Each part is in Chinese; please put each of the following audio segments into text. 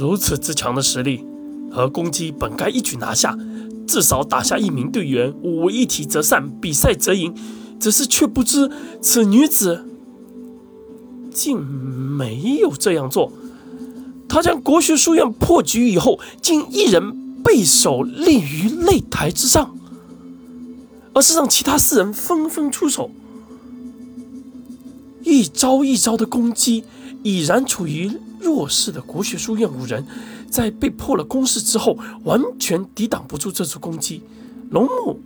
如此之强的实力和攻击，本该一举拿下，至少打下一名队员，五为一体则散，比赛则赢。只是却不知此女子竟没有这样做。她将国学书院破局以后，竟一人背手立于擂台之上，而是让其他四人纷纷出手，一招一招的攻击，已然处于弱势的国学书院五人，在被破了攻势之后，完全抵挡不住这次攻击。龙木、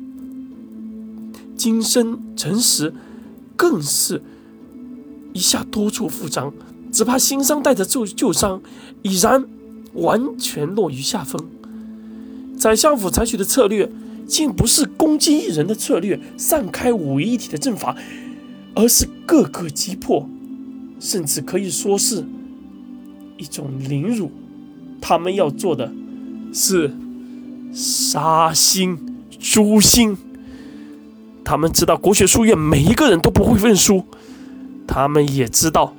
金身、陈实，更是一下多处负伤，只怕新伤带着旧旧伤，已然完全落于下风。宰相府采取的策略，竟不是攻击一人的策略，散开五位一体的阵法，而是各个击破，甚至可以说是一种凌辱。他们要做的是杀心、诛心。他们知道国学书院每一个人都不会认输，他们也知道，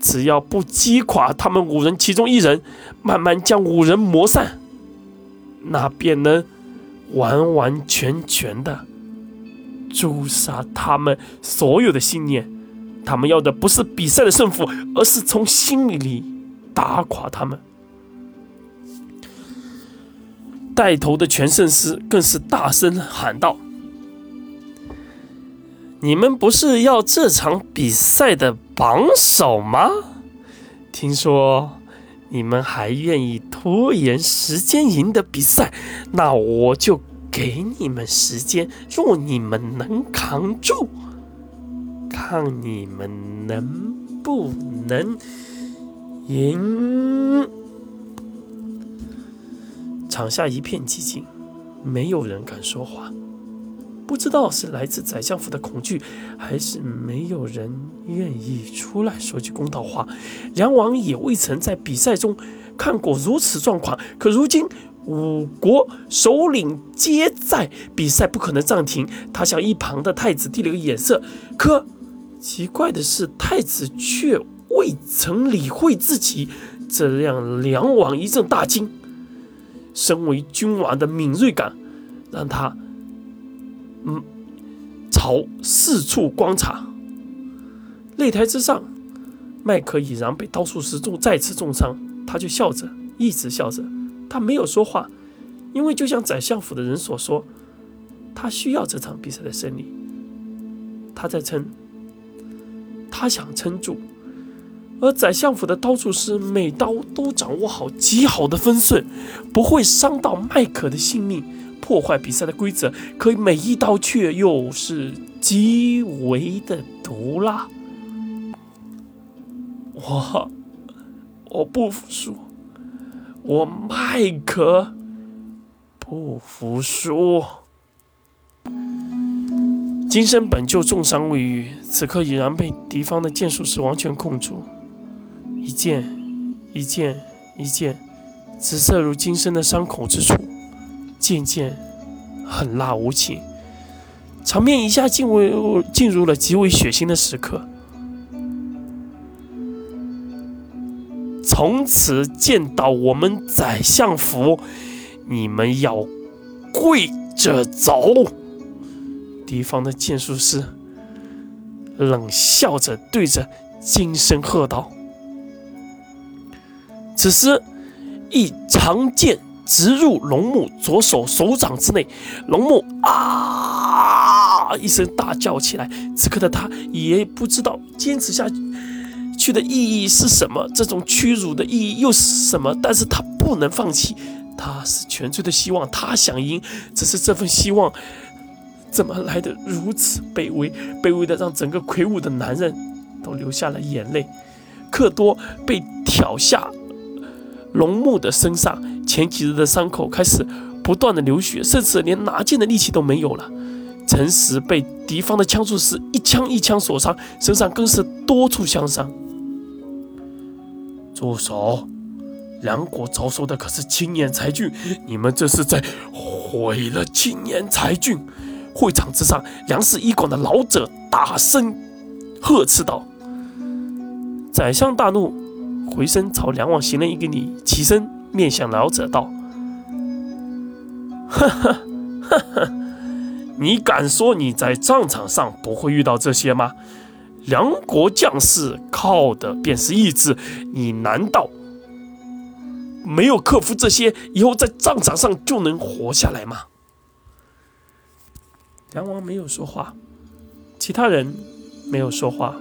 只要不击垮他们五人其中一人，慢慢将五人磨散，那便能完完全全的诛杀他们所有的信念。他们要的不是比赛的胜负，而是从心里打垮他们。带头的全胜师更是大声喊道：“你们不是要这场比赛的榜首吗？听说你们还愿意拖延时间赢得比赛，那我就给你们时间。若你们能扛住，看你们能不能赢。”场下一片寂静，没有人敢说话。不知道是来自宰相府的恐惧，还是没有人愿意出来说句公道话。梁王也未曾在比赛中看过如此状况，可如今五国首领皆在，比赛不可能暂停。他向一旁的太子递了个眼色，可奇怪的是，太子却未曾理会自己，这让梁王一阵大惊。身为君王的敏锐感，让他嗯朝四处观察。擂台之上，麦克已然被刀术师重再次重伤，他就笑着，一直笑着，他没有说话，因为就像宰相府的人所说，他需要这场比赛的胜利，他在称，他想撑住。而宰相府的刀术师每刀都掌握好极好的分寸，不会伤到麦克的性命，破坏比赛的规则。可每一刀却又是极为的毒辣。我，我不服输，我麦克不服输。金身本就重伤未愈，此刻已然被敌方的剑术师完全控住。一剑，一剑，一剑，直射入金身的伤口之处，渐渐狠辣无情，场面一下进入进入了极为血腥的时刻。从此见到我们宰相府，你们要跪着走。敌方的剑术师冷笑着对着金身喝道。此时，一长剑直入龙木左手手掌之内，龙木啊一声大叫起来。此刻的他也不知道坚持下去的意义是什么，这种屈辱的意义又是什么？但是他不能放弃，他是全粹的希望，他想赢。只是这份希望怎么来的如此卑微？卑微的让整个魁梧的男人都流下了眼泪。克多被挑下。龙木的身上前几日的伤口开始不断的流血，甚至连拿剑的力气都没有了。陈实被敌方的枪术师一枪一枪所伤，身上更是多处枪伤。住手！两国招收的可是青年才俊，你们这是在毁了青年才俊！会场之上，梁氏医馆的老者大声呵斥道：“宰相大怒。”回身朝梁王行了一个礼，起身面向老者道：“呵呵呵呵，你敢说你在战场上不会遇到这些吗？梁国将士靠的便是意志，你难道没有克服这些，以后在战场上就能活下来吗？”梁王没有说话，其他人没有说话。